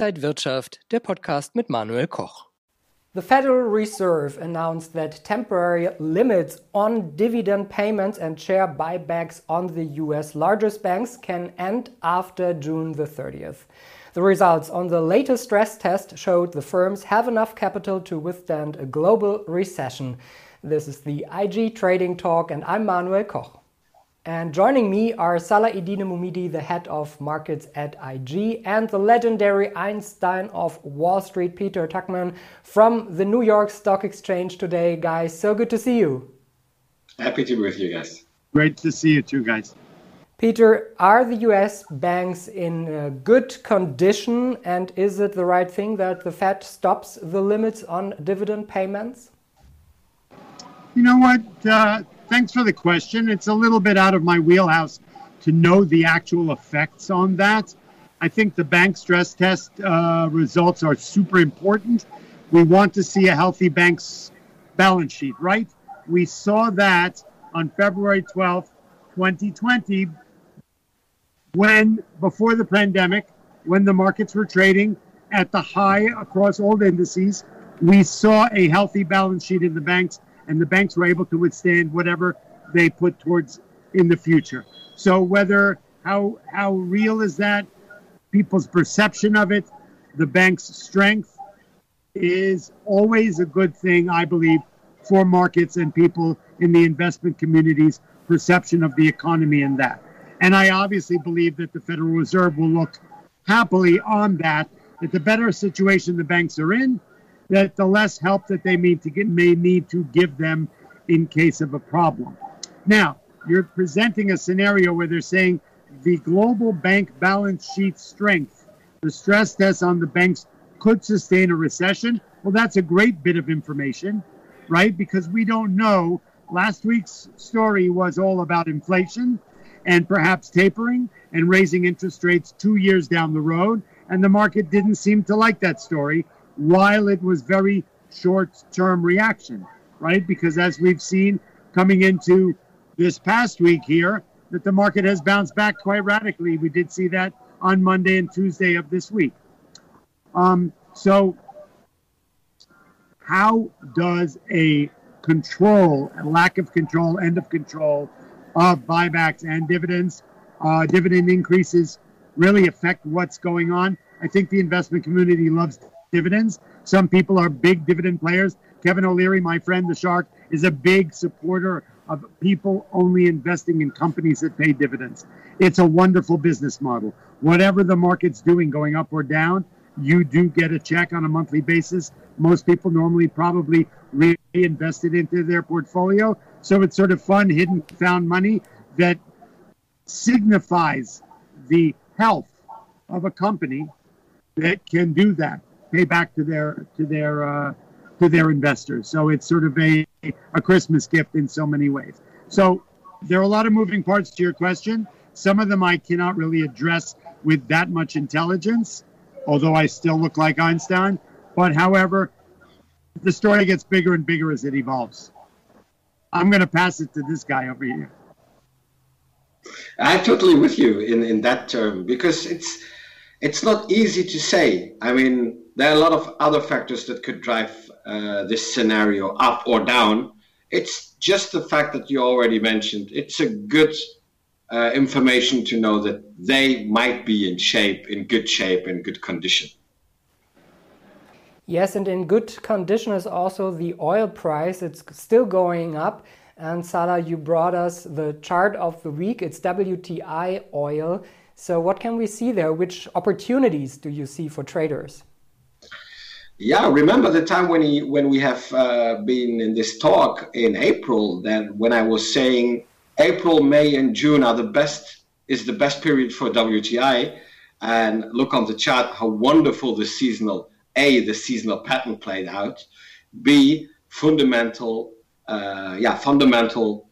Inside Wirtschaft, der Podcast mit Manuel Koch. The Federal Reserve announced that temporary limits on dividend payments and share buybacks on the US largest banks can end after June the 30th. The results on the latest stress test showed the firms have enough capital to withstand a global recession. This is the IG Trading Talk, and I'm Manuel Koch. And joining me are Salah Eddine Bouhmidi, the head of markets at IG, and the legendary Einstein of Wall Street, Peter Tuchman, from the New York Stock Exchange today. Guys, so good to see you. Happy to be with you guys. Great to see you too, guys. Peter, are the US banks in good condition, and is it the right thing that the Fed stops the limits on dividend payments? You know what? Uh, thanks for the question. It's a little bit out of my wheelhouse to know the actual effects on that. I think the bank stress test uh, results are super important. We want to see a healthy bank's balance sheet, right? We saw that on February 12th, 2020, when before the pandemic, when the markets were trading at the high across all indices, we saw a healthy balance sheet in the banks and the banks were able to withstand whatever they put towards in the future. So whether how how real is that, people's perception of it, the bank's strength is always a good thing, I believe, for markets and people in the investment community's perception of the economy and that. And I obviously believe that the Federal Reserve will look happily on that, that the better situation the banks are in, that the less help that they to get, may need to give them in case of a problem. Now, you're presenting a scenario where they're saying the global bank balance sheet strength, the stress test on the banks could sustain a recession. Well, that's a great bit of information, right? Because we don't know. Last week's story was all about inflation and perhaps tapering and raising interest rates two years down the road. And the market didn't seem to like that story while it was very short term reaction, right? Because as we've seen coming into this past week here, that the market has bounced back quite radically. We did see that on Monday and Tuesday of this week. Um, so, how does a control, a lack of control, end of control of buybacks and dividends, uh, dividend increases really affect what's going on? I think the investment community loves dividends. Some people are big dividend players. Kevin O'Leary, my friend, the shark, is a big supporter of people only investing in companies that pay dividends. It's a wonderful business model. Whatever the market's doing, going up or down, you do get a check on a monthly basis. Most people normally probably reinvest it into their portfolio. So it's sort of fun, hidden, found money that signifies the health of a company that can do that pay back to their to their uh, to their investors. So it's sort of a a Christmas gift in so many ways. So there are a lot of moving parts to your question. Some of them I cannot really address with that much intelligence, although I still look like Einstein. But however, the story gets bigger and bigger as it evolves. I'm going to pass it to this guy over here. I'm totally with you in, in that term because it's it's not easy to say. I mean, there are a lot of other factors that could drive uh, this scenario up or down. It's just the fact that you already mentioned. It's a good uh, information to know that they might be in shape, in good shape, in good condition. Yes, and in good condition is also the oil price. It's still going up. And Salah, you brought us the chart of the week. It's WTI oil. So, what can we see there? Which opportunities do you see for traders? Yeah, remember the time when he, when we have uh, been in this talk in April, then when I was saying April, May, and June are the best is the best period for WTI, and look on the chart how wonderful the seasonal a the seasonal pattern played out, b fundamental uh, yeah fundamental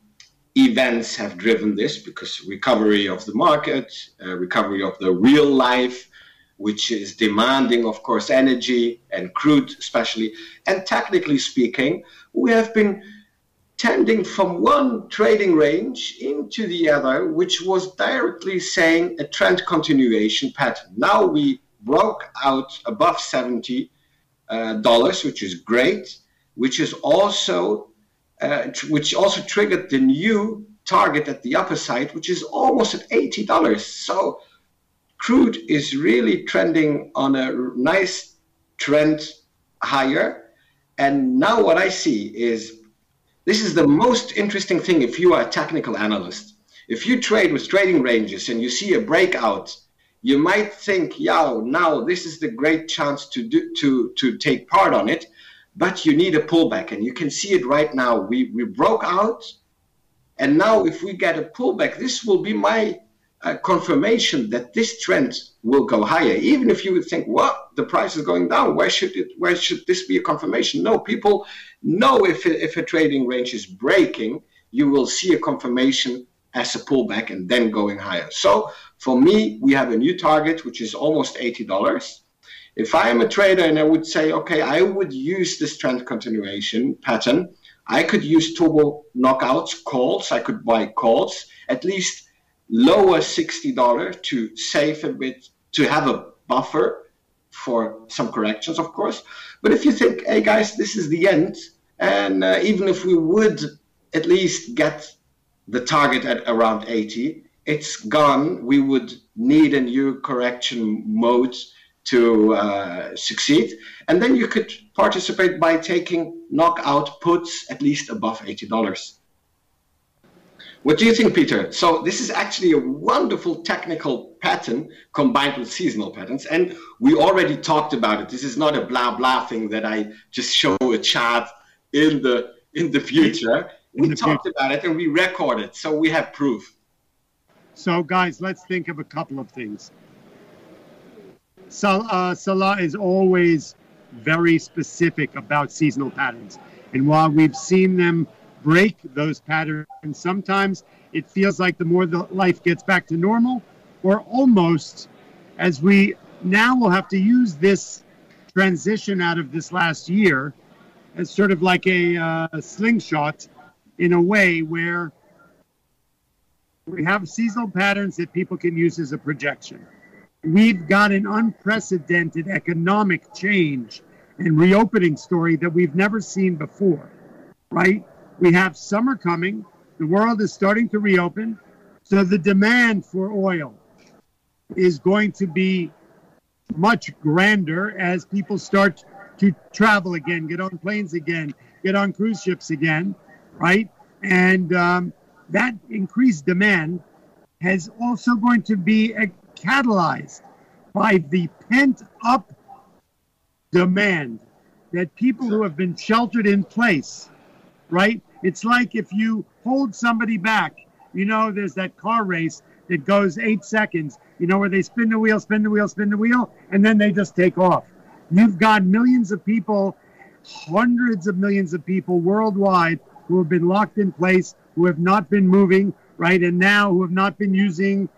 events have driven this because recovery of the market, uh, recovery of the real life which is demanding, of course, energy and crude, especially. And technically speaking, we have been tending from one trading range into the other, which was directly saying a trend continuation pattern. Now we broke out above 70 uh, dollars, which is great, which is also uh, which also triggered the new target at the upper side, which is almost at eighty dollars. So crude is really trending on a nice trend higher. And now what I see is this is the most interesting thing if you are a technical analyst. If you trade with trading ranges and you see a breakout, you might think, yeah, now this is the great chance to do to to take part on it, but you need a pullback, and you can see it right now. We we broke out, and now if we get a pullback, this will be my confirmation that this trend will go higher. Even if you would think, well, the price is going down, where should it? Where should this be a confirmation? No, people know if if a trading range is breaking, you will see a confirmation as a pullback and then going higher. So for me, we have a new target which is almost eighty dollars. If I am a trader and I would say, okay, I would use this trend continuation pattern, I could use turbo knockouts, calls. I could buy calls at least lower $60 to save a bit, to have a buffer for some corrections, of course. But if you think, hey guys, this is the end, and uh, even if we would at least get the target at around 80, it's gone. We would need a new correction mode to uh, succeed. And then you could participate by taking knockout puts at least above $80. What do you think, Peter? So this is actually a wonderful technical pattern combined with seasonal patterns, and we already talked about it. This is not a blah blah thing that I just show a chart in the in the future. In we the talked future. about it and we recorded, so we have proof. So, guys, let's think of a couple of things. Sal- uh, Salah is always very specific about seasonal patterns, and while we've seen them break those patterns. And Sometimes it feels like the more the life gets back to normal, or almost as we now will have to use this transition out of this last year as sort of like a, uh, a slingshot in a way where we have seasonal patterns that people can use as a projection. We've got an unprecedented economic change and reopening story that we've never seen before, right? We have summer coming. The world is starting to reopen. So the demand for oil is going to be much grander as people start to travel again, get on planes again, get on cruise ships again, right? And um, that increased demand has also going to be catalyzed by the pent up demand that people who have been sheltered in place, right, it's like if you hold somebody back, you know, there's that car race that goes eight seconds, you know, where they spin the wheel, spin the wheel, spin the wheel, and then they just take off. You've got millions of people, hundreds of millions of people worldwide who have been locked in place, who have not been moving, right? And now who have not been using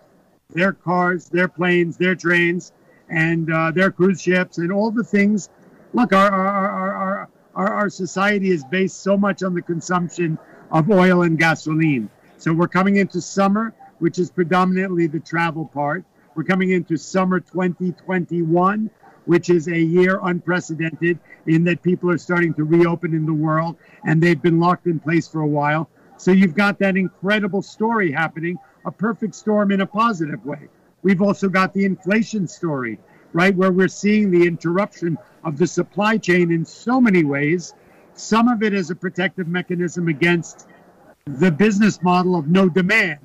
their cars, their planes, their trains, and uh, their cruise ships, and all the things. Look, our, our, our, our our, our society is based so much on the consumption of oil and gasoline. So we're coming into summer, which is predominantly the travel part. We're coming into summer 2021, which is a year unprecedented in that people are starting to reopen in the world and they've been locked in place for a while. So you've got that incredible story happening, a perfect storm in a positive way. We've also got the inflation story, right, where we're seeing the interruption of the supply chain in so many ways. Some of it is a protective mechanism against the business model of no demand,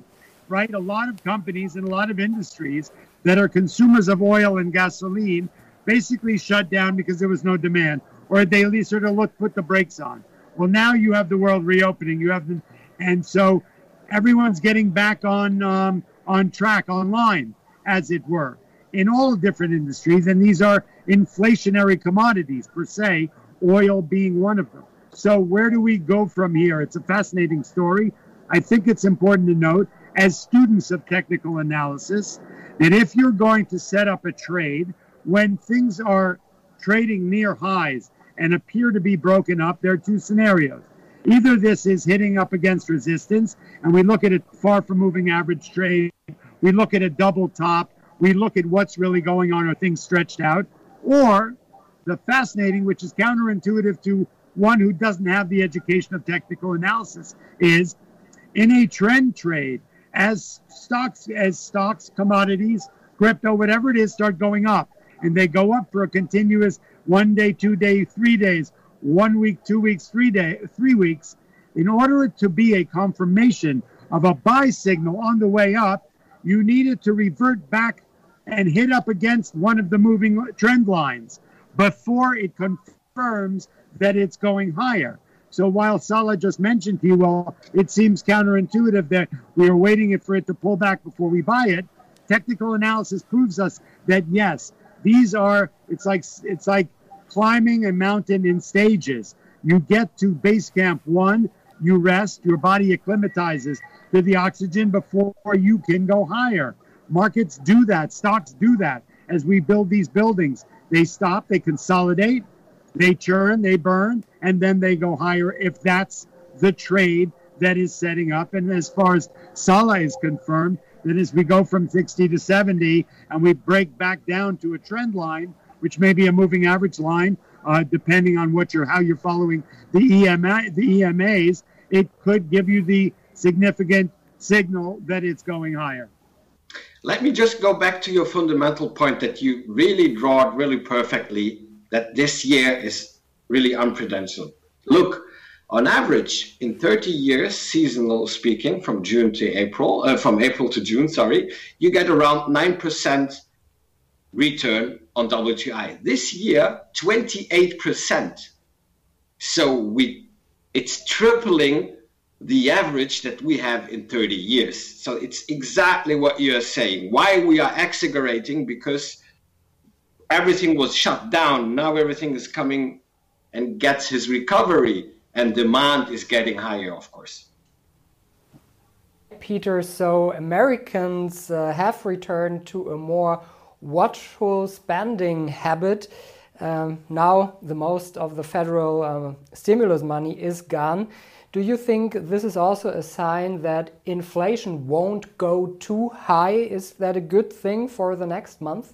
right? A lot of companies and a lot of industries that are consumers of oil and gasoline basically shut down because there was no demand, or they at least sort of look put the brakes on. Well, now you have the world reopening. You have the, and so everyone's getting back on um, on track online, as it were in all different industries, and these are inflationary commodities per se, oil being one of them. So, where do we go from here? It's a fascinating story. I think it's important to note, as students of technical analysis, that if you're going to set up a trade when things are trading near highs and appear to be broken up, there are two scenarios. Either this is hitting up against resistance, and we look at a far from moving average trade, we look at a double top, we look at what's really going on are things stretched out, or the fascinating, which is counterintuitive to one who doesn't have the education of technical analysis, is in a trend trade as stocks as stocks, commodities, crypto, whatever it is, start going up, and they go up for a continuous one day, two day, three days, one week, two weeks, three day, three weeks. In order to be a confirmation of a buy signal on the way up, you need it to revert back and hit up against one of the moving trend lines before it confirms that it's going higher. So while Salah just mentioned to you, well, it seems counterintuitive that we are waiting for it to pull back before we buy it. Technical analysis proves us that yes, these are. It's like it's like climbing a mountain in stages. You get to base camp one, you rest, your body acclimatizes to the oxygen before you can go higher. Markets do that, stocks do that. As we build these buildings, they stop, they consolidate, they churn, they burn, and then they go higher if that's the trade that is setting up. And as far as Salah is confirmed, that as we go from 60 to 70 and we break back down to a trend line, which may be a moving average line, uh, depending on what you're how you're following the EMA the EMAs, it could give you the significant signal that it's going higher. Let me just go back to your fundamental point that you really draw it really perfectly that this year is really unprecedented. Look, on average, in 30 years, seasonal speaking, from June to April, uh, from April to June, sorry, you get around 9% return on WTI. This year, 28%. So we, it's tripling the average that we have in 30 years. So it's exactly what you're saying. Why we are accelerating because everything was shut down. Now everything is coming and gets his recovery, and demand is getting higher, of course. Peter, so Americans uh, have returned to a more watchful spending habit. Um, now, the most of the federal uh, stimulus money is gone. Do you think this is also a sign that inflation won't go too high? Is that a good thing for the next month?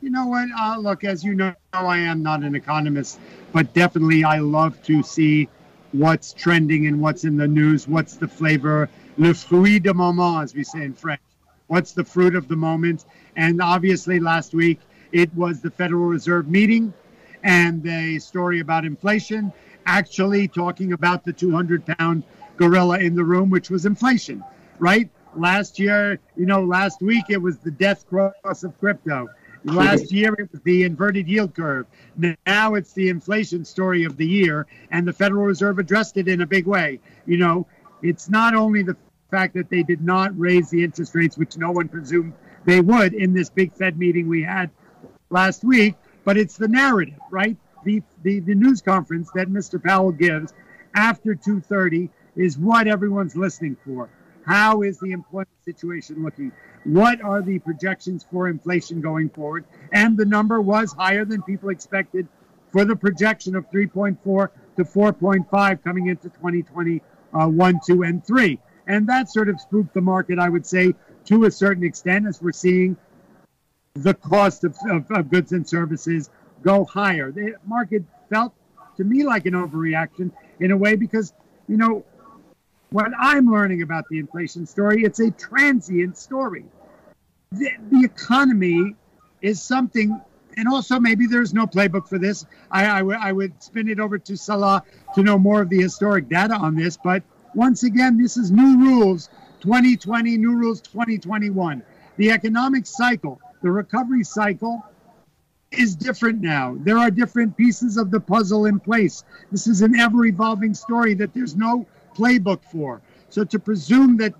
You know what? Uh, look, as you know, I am not an economist, but definitely I love to see what's trending and what's in the news. What's the flavor, le fruit de moment, as we say in French. What's the fruit of the moment? And obviously, last week it was the Federal Reserve meeting and the story about inflation, actually talking about the 200 pound gorilla in the room, which was inflation, right? Last year, you know, last week it was the death cross of crypto. Last year it was the inverted yield curve. Now it's the inflation story of the year, and the Federal Reserve addressed it in a big way. You know, it's not only the fact that they did not raise the interest rates, which no one presumed they would in this big Fed meeting we had last week, but it's the narrative, right? The, the, the news conference that Mr. Powell gives after 2.30 is what everyone's listening for. How is the employment situation looking? what are the projections for inflation going forward? And the number was higher than people expected for the projection of 3.4 to 4.5 coming into 2021, uh, 2, and 3. And that sort of spooked the market, I would say, to a certain extent, as we're seeing the cost of, of, of goods and services go higher. The market felt to me like an overreaction in a way because, you know, what I'm learning about the inflation story, it's a transient story. The, the economy is something, and also maybe there's no playbook for this. I, I, would spin it over to Salah to know more of the historic data on this. But once again, this is new rules 2020, new rules 2021. The economic cycle, the recovery cycle, is different now. There are different pieces of the puzzle in place. This is an ever evolving story that there's no playbook for. So to presume that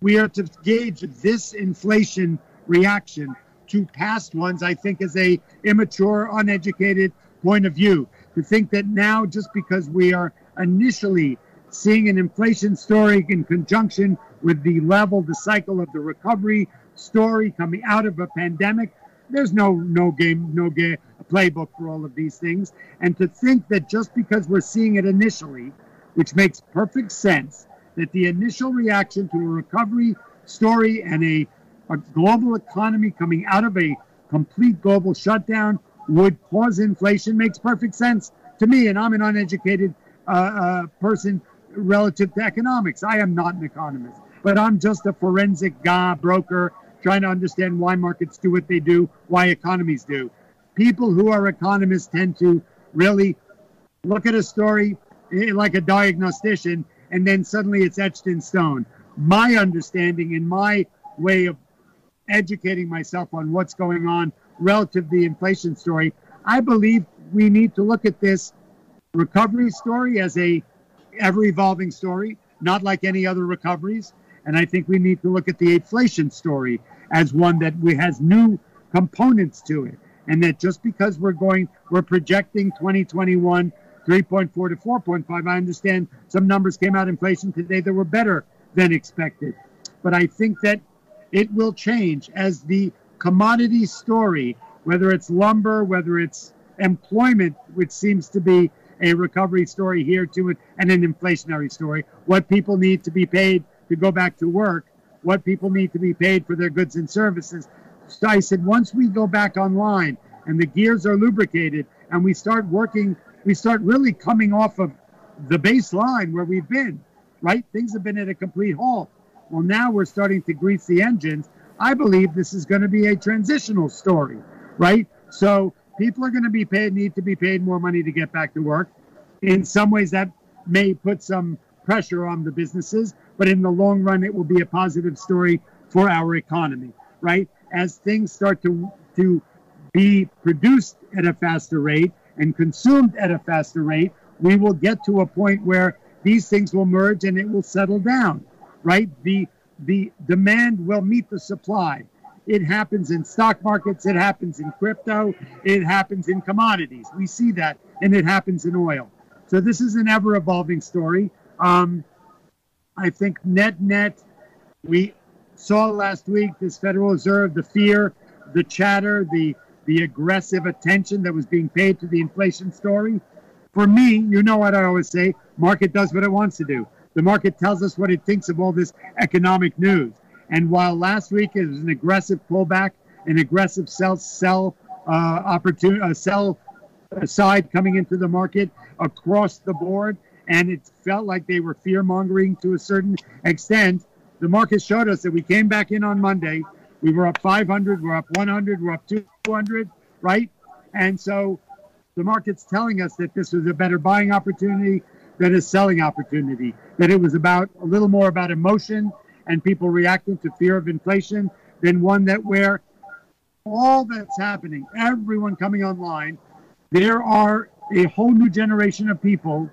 we are to gauge this inflation reaction to past ones, I think is a immature, uneducated point of view. To think that now, just because we are initially seeing an inflation story in conjunction with the level, the cycle of the recovery story coming out of a pandemic, there's no no game, no game playbook for all of these things. And to think that just because we're seeing it initially, which makes perfect sense that the initial reaction to a recovery story and a a global economy coming out of a complete global shutdown would cause inflation makes perfect sense to me. And I'm an uneducated uh, uh, person relative to economics. I am not an economist, but I'm just a forensic guy, broker, trying to understand why markets do what they do, why economies do. People who are economists tend to really look at a story eh, like a diagnostician, and then suddenly it's etched in stone. My understanding and my way of educating myself on what's going on relative to the inflation story, I believe we need to look at this recovery story as a ever evolving story, not like any other recoveries. And I think we need to look at the inflation story as one that we has new components to it. And that just because we're going, we're projecting 2021 3.4 to 4.5. I understand some numbers came out inflation today that were better than expected. But I think that it will change as the commodity story, whether it's lumber, whether it's employment, which seems to be a recovery story here too, and an inflationary story. What people need to be paid to go back to work, what people need to be paid for their goods and services. So I said, once we go back online and the gears are lubricated and we start working, we start really coming off of the baseline where we've been, right? Things have been at a complete halt. Well, now we're starting to grease the engines. I believe this is going to be a transitional story, right? So people are going to be paid, need to be paid more money to get back to work. In some ways, that may put some pressure on the businesses, but in the long run, it will be a positive story for our economy, right? As things start to, to be produced at a faster rate and consumed at a faster rate, we will get to a point where these things will merge and it will settle down, right? The, the demand will meet the supply. It happens in stock markets, it happens in crypto, it happens in commodities. We see that, and it happens in oil. So this is an ever evolving story. Um, I think net net, we saw last week this Federal Reserve, the fear, the chatter, the the aggressive attention that was being paid to the inflation story. For me, you know what I always say: market does what it wants to do. The market tells us what it thinks of all this economic news. And while last week it was an aggressive pullback, an aggressive sell sell uh, opportunity, uh, sell side coming into the market across the board, and it felt like they were fear mongering to a certain extent. The market showed us that we came back in on Monday. We were up 500, we're up 100, we're up 200, right? And so the market's telling us that this was a better buying opportunity than a selling opportunity, that it was about a little more about emotion and people reacting to fear of inflation than one that where all that's happening, everyone coming online, there are a whole new generation of people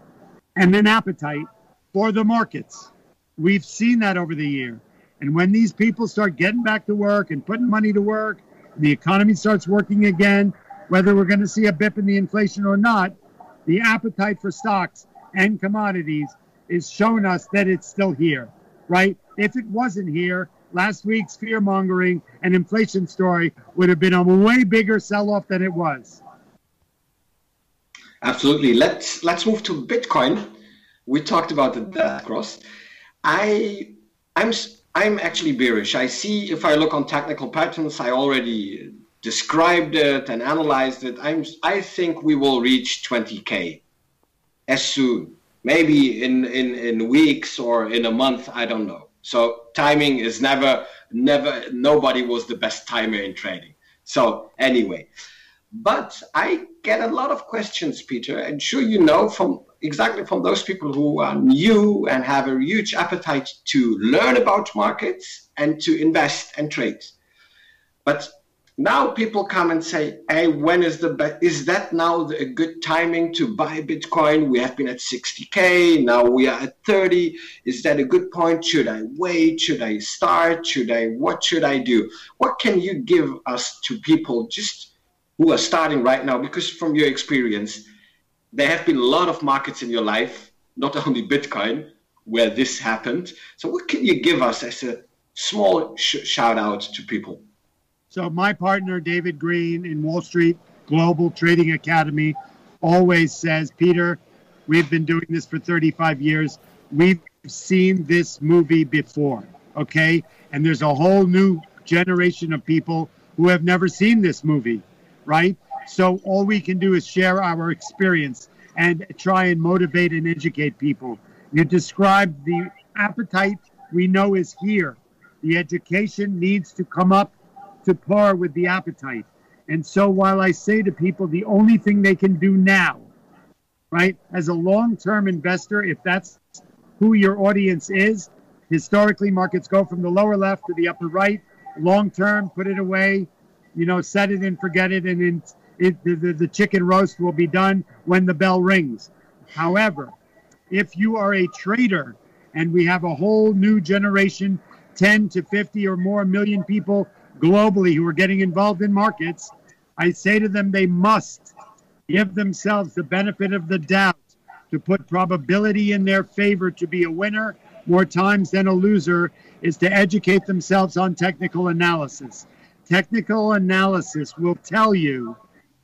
and an appetite for the markets. We've seen that over the year. And when these people start getting back to work and putting money to work, the economy starts working again, whether we're going to see a bip in the inflation or not, the appetite for stocks and commodities is showing us that it's still here, right? If it wasn't here, last week's fear mongering and inflation story would have been a way bigger sell off than it was. Absolutely. Let's let's move to Bitcoin. We talked about the death cross. I I'm I'm actually bearish. I see if I look on technical patterns, I already described it and analyzed it. I'm I think we will reach 20k as soon. Maybe in, in, in weeks or in a month, I don't know. So timing is never never nobody was the best timer in trading. So anyway, but I get a lot of questions, Peter, and sure you know from exactly from those people who are new and have a huge appetite to learn about markets and to invest and trade. But now people come and say, "Hey, when is the be- is that now a good timing to buy Bitcoin? We have been at 60k, now we are at 30. Is that a good point? Should I wait? Should I start? Should I? What should I do? What can you give us to people just who are starting right now? Because from your experience, there have been a lot of markets in your life, not only Bitcoin, where this happened. So, what can you give us as a small sh- shout out to people? So, my partner, David Green in Wall Street Global Trading Academy, always says, Peter, we've been doing this for 35 years. We've seen this movie before, okay? And there's a whole new generation of people who have never seen this movie, right? So all we can do is share our experience and try and motivate and educate people. You described the appetite we know is here. The education needs to come up to par with the appetite. And so while I say to people the only thing they can do now, right, as a long term investor, if that's who your audience is, historically markets go from the lower left to the upper right. Long term, put it away, you know, set it and forget it, and in, it, the, the, the chicken roast will be done when the bell rings. However, if you are a trader and we have a whole new generation 10 to 50 or more million people globally who are getting involved in markets, I say to them they must give themselves the benefit of the doubt to put probability in their favor to be a winner more times than a loser is to educate themselves on technical analysis. Technical analysis will tell you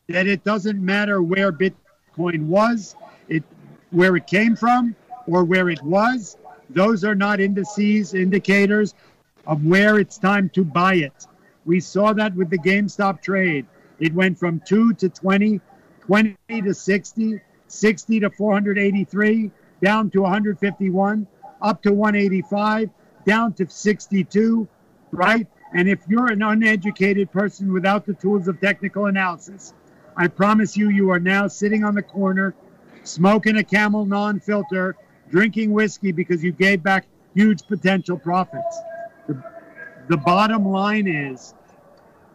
that it doesn't matter where Bitcoin was, it where it came from, or where it was. Those are not indices, indicators of where it's time to buy it. We saw that with the GameStop trade. It went from 2 to 20, 20 to 60, 60 to 483, down to 151, up to 185, down to 62, right? And if you're an uneducated person without the tools of technical analysis, I promise you, you are now sitting on the corner, smoking a camel non filter, drinking whiskey because you gave back huge potential profits. The, the bottom line is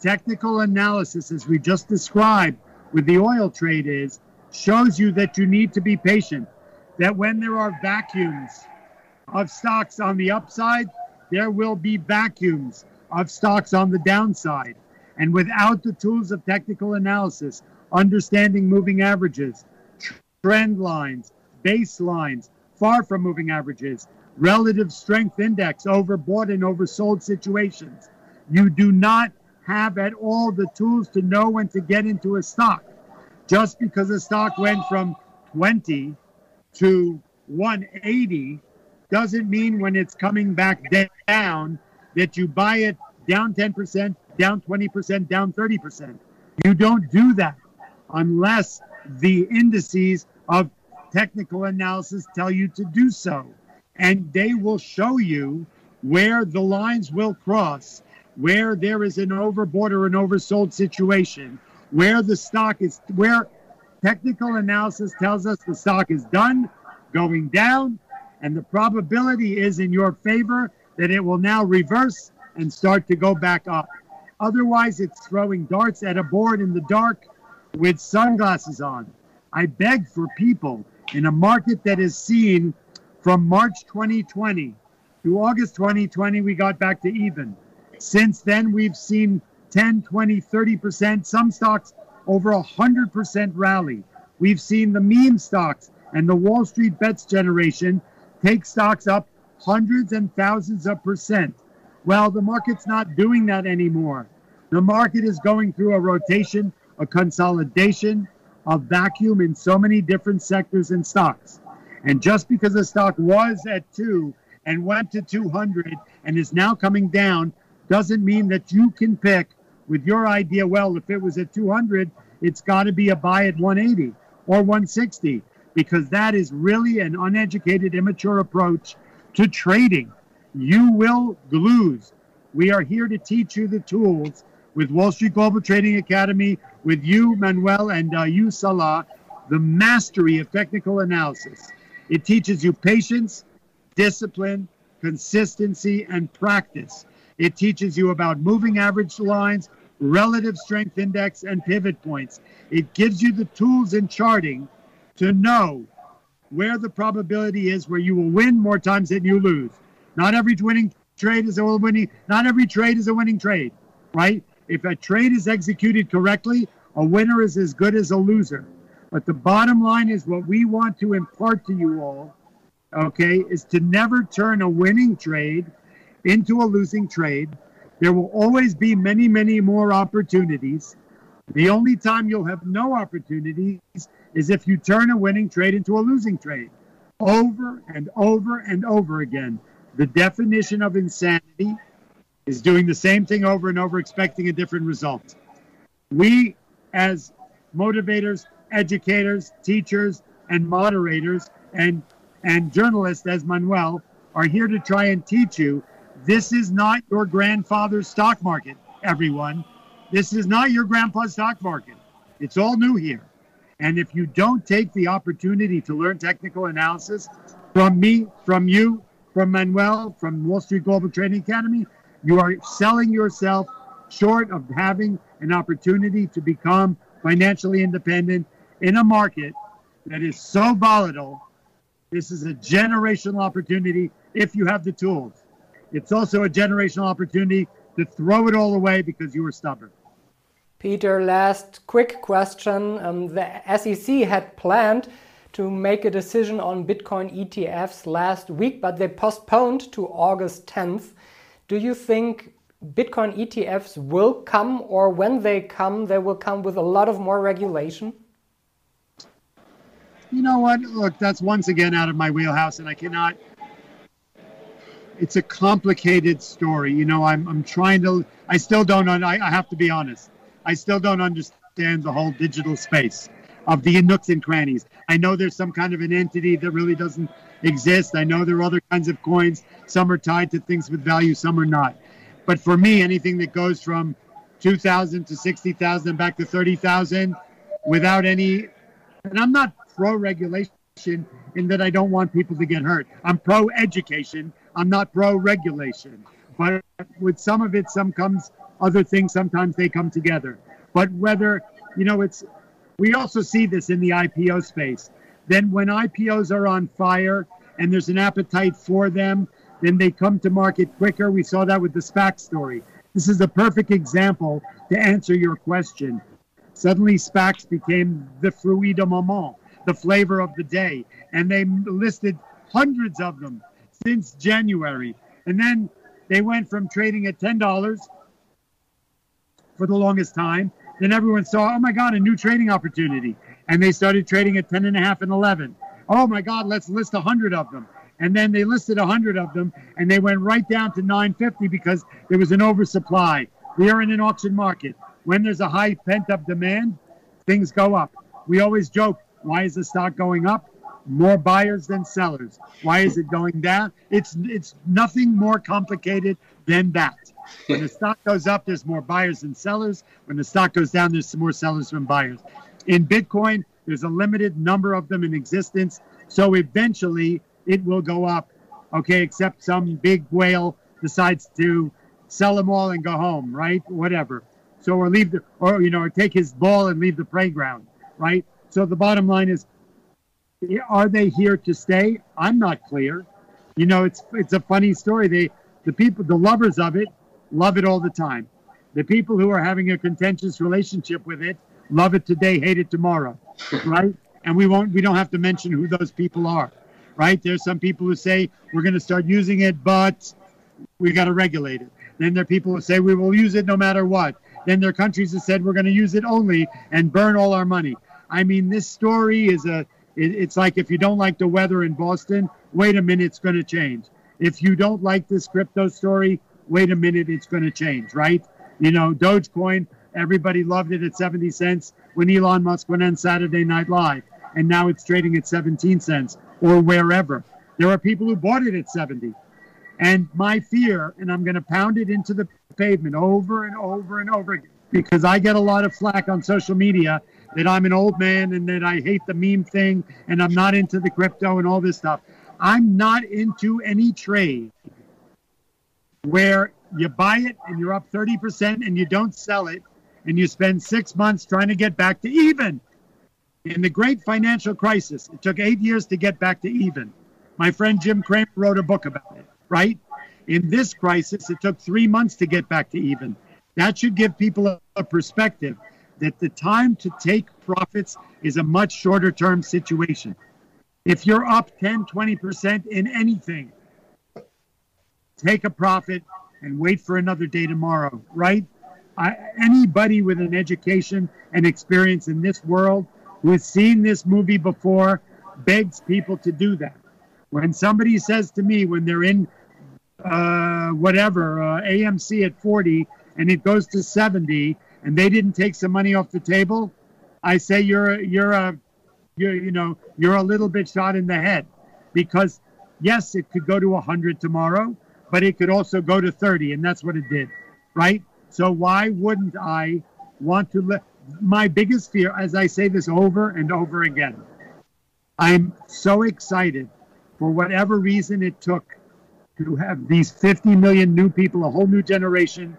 technical analysis, as we just described with the oil trade, is shows you that you need to be patient. That when there are vacuums of stocks on the upside, there will be vacuums of stocks on the downside. And without the tools of technical analysis, understanding moving averages, trend lines, baselines, far from moving averages, relative strength index, overbought and oversold situations, you do not have at all the tools to know when to get into a stock. Just because a stock went from 20 to 180 doesn't mean when it's coming back down that you buy it down 10%, down 20%, down 30%. You don't do that unless the indices of technical analysis tell you to do so. And they will show you where the lines will cross, where there is an overbought or an oversold situation, where the stock is, where technical analysis tells us the stock is done, going down, and the probability is in your favor that it will now reverse and start to go back up. Otherwise, it's throwing darts at a board in the dark with sunglasses on. I beg for people in a market that is seen from March 2020 to August 2020, we got back to even. Since then, we've seen 10, 20, 30%, some stocks over 100% rally. We've seen the meme stocks and the Wall Street bets generation take stocks up hundreds and thousands of percent. Well, the market's not doing that anymore. The market is going through a rotation, a consolidation, a vacuum in so many different sectors and stocks. And just because a stock was at two and went to 200 and is now coming down doesn't mean that you can pick with your idea, well, if it was at 200, it's got to be a buy at 180 or 160 because that is really an uneducated, immature approach to trading. You will lose. We are here to teach you the tools with Wall Street Global Trading Academy, with you, Manuel, and uh, you, Salah, the mastery of technical analysis. It teaches you patience, discipline, consistency, and practice. It teaches you about moving average lines, relative strength index, and pivot points. It gives you the tools in charting to know where the probability is where you will win more times than you lose. Not every winning trade is a winning. Not every trade is a winning trade, right? If a trade is executed correctly, a winner is as good as a loser. But the bottom line is what we want to impart to you all, okay, is to never turn a winning trade into a losing trade. There will always be many, many more opportunities. The only time you'll have no opportunities is if you turn a winning trade into a losing trade over and over and over again. The definition of insanity is doing the same thing over and over, expecting a different result. We, as motivators, educators, teachers, and moderators, and and journalists, as Manuel, are here to try and teach you this is not your grandfather's stock market, everyone. This is not your grandpa's stock market. It's all new here. And if you don't take the opportunity to learn technical analysis from me, from you, from Manuel, from Wall Street Global Trading Academy, you are selling yourself short of having an opportunity to become financially independent in a market that is so volatile. This is a generational opportunity if you have the tools. It's also a generational opportunity to throw it all away because you were stubborn. Peter, last quick question. Um, the SEC had planned to make a decision on Bitcoin ETFs last week, but they postponed to August 10th. Do you think Bitcoin ETFs will come, or when they come, they will come with a lot of more regulation? You know what? Look, that's once again out of my wheelhouse, and I cannot. It's a complicated story. You know, I'm, I'm trying to. I still don't. I, I have to be honest. I still don't understand the whole digital space of the nooks and crannies. I know there's some kind of an entity that really doesn't exist. I know there are other kinds of coins. Some are tied to things with value, some are not. But for me, anything that goes from 2,000 to 60,000 and back to 30,000 without any, and I'm not pro regulation in that I don't want people to get hurt. I'm pro education. I'm not pro regulation. But with some of it, some comes other things. Sometimes they come together. But whether you know, it's we also see this in the IPO space. Then, when IPOs are on fire and there's an appetite for them, then they come to market quicker. We saw that with the SPAC story. This is a perfect example to answer your question. Suddenly, SPACs became the fruit de moment, the flavor of the day, and they listed hundreds of them since January. And then they went from trading at $10 for the longest time then everyone saw, oh my God, a new trading opportunity. And they started trading at 10 and a half and 11. Oh my God, let's list 100 of them. And then they listed 100 of them and they went right down to 950 because there was an oversupply. We are in an auction market. When there's a high pent up demand, things go up. We always joke, why is the stock going up? More buyers than sellers. Why is it going down? It's it's nothing more complicated than that. When the stock goes up, there's more buyers than sellers. When the stock goes down, there's more sellers than buyers. In Bitcoin, there's a limited number of them in existence. So eventually it will go up. Okay, except some big whale decides to sell them all and go home, right? Whatever. So or leave the or you know, or take his ball and leave the playground, right? So the bottom line is are they here to stay? I'm not clear. You know, it's it's a funny story. They the people the lovers of it love it all the time. The people who are having a contentious relationship with it love it today, hate it tomorrow, right? And we won't, we don't have to mention who those people are, right? There's some people who say we're going to start using it, but we got to regulate it. Then there are people who say we will use it no matter what. Then there are countries that said we're going to use it only and burn all our money. I mean, this story is a, it, it's like if you don't like the weather in Boston, wait a minute, it's going to change. If you don't like this crypto story, wait a minute, it's going to change, right? You know, Dogecoin, everybody loved it at 70 cents when Elon Musk went on Saturday Night Live, and now it's trading at 17 cents or wherever. There are people who bought it at 70. And my fear, and I'm going to pound it into the pavement over and over and over again, because I get a lot of flack on social media that I'm an old man and that I hate the meme thing and I'm not into the crypto and all this stuff. I'm not into any trade where you buy it and you're up 30% and you don't sell it and you spend six months trying to get back to even. In the great financial crisis, it took eight years to get back to even. My friend Jim Cramer wrote a book about it, right? In this crisis, it took three months to get back to even. That should give people a, a perspective that the time to take profits is a much shorter term situation. If you're up 10, 20% in anything, take a profit, and wait for another day tomorrow, right? I, anybody with an education and experience in this world who has seen this movie before begs people to do that. When somebody says to me, when they're in uh, whatever uh, AMC at 40 and it goes to 70 and they didn't take some money off the table, I say you're you're a you're you know you're a little bit shot in the head because yes, it could go to 100 tomorrow, but it could also go to 30 and that's what it did, right? So why wouldn't I want to let my biggest fear as I say this over and over again. I'm so excited for whatever reason it took to have these 50 million new people, a whole new generation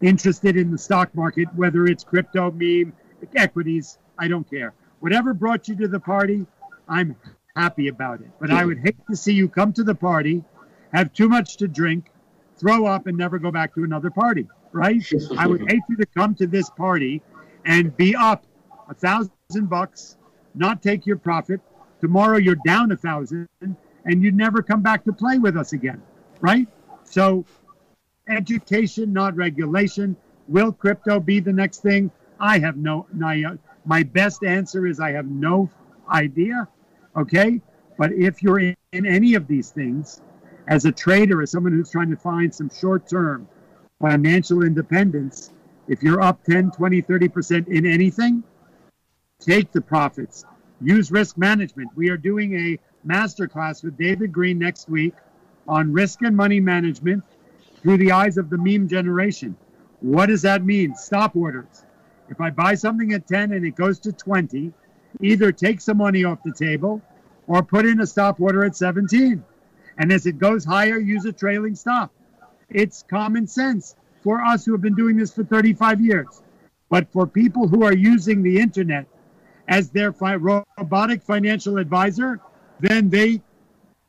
interested in the stock market, whether it's crypto, meme, equities, I don't care. Whatever brought you to the party, I'm happy about it. But I would hate to see you come to the party, have too much to drink, throw up, and never go back to another party, right? I would hate you to come to this party and be up a thousand bucks, not take your profit. Tomorrow you're down a thousand, and you'd never come back to play with us again, right? So, education, not regulation. Will crypto be the next thing? I have no, no my best answer is I have no idea. Okay. But if you're in, in any of these things, as a trader, as someone who's trying to find some short term financial independence, if you're up 10, 20, 30% in anything, take the profits. Use risk management. We are doing a masterclass with David Green next week on risk and money management through the eyes of the meme generation. What does that mean? Stop orders. If I buy something at 10 and it goes to 20, either take some money off the table or put in a stop order at 17. And as it goes higher, use a trailing stop. It's common sense for us who have been doing this for 35 years. But for people who are using the internet as their fi- robotic financial advisor, then they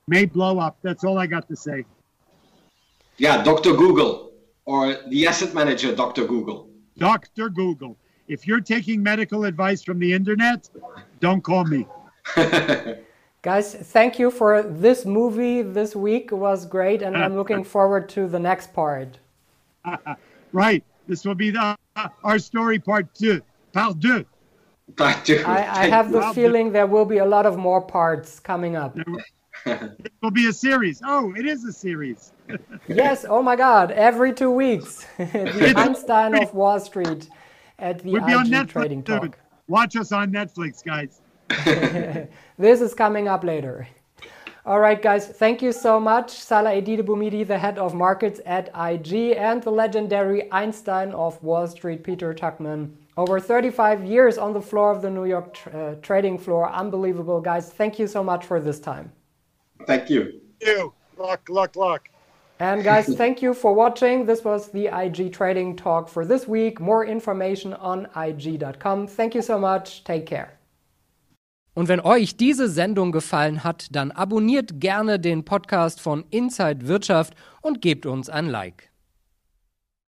may blow up. That's all I got to say. Yeah, Dr. Google or the asset manager, Dr. Google. Dr. Google. If you're taking medical advice from the internet, don't call me. Guys, thank you for this movie this week. It was great, and I'm looking forward to the next part. right. This will be the, uh, our story part two. Part deux. Part two. I, I have the feeling there will be a lot of more parts coming up. it will be a series. Oh, it is a series. yes. Oh my God. Every two weeks. the Einstein of Wall Street at the we'll IG Netflix, Trading Talk. Watch us on Netflix, guys. this is coming up later. All right, guys, thank you so much. Salah Eddine Bouhmidi, the head of markets at IG, and the legendary Einstein of Wall Street, Peter Tuchman. Over 35 years on the floor of the New York uh, trading floor. Unbelievable, guys. Thank you so much for this time. Thank you. Thank you. Luck, luck, luck. And guys, thank you for watching. This was the IG Trading Talk for this week. More information on IG.com. Thank you so much. Take care. Und wenn euch diese Sendung gefallen hat, dann abonniert gerne den Podcast von Inside Wirtschaft und gebt uns ein Like.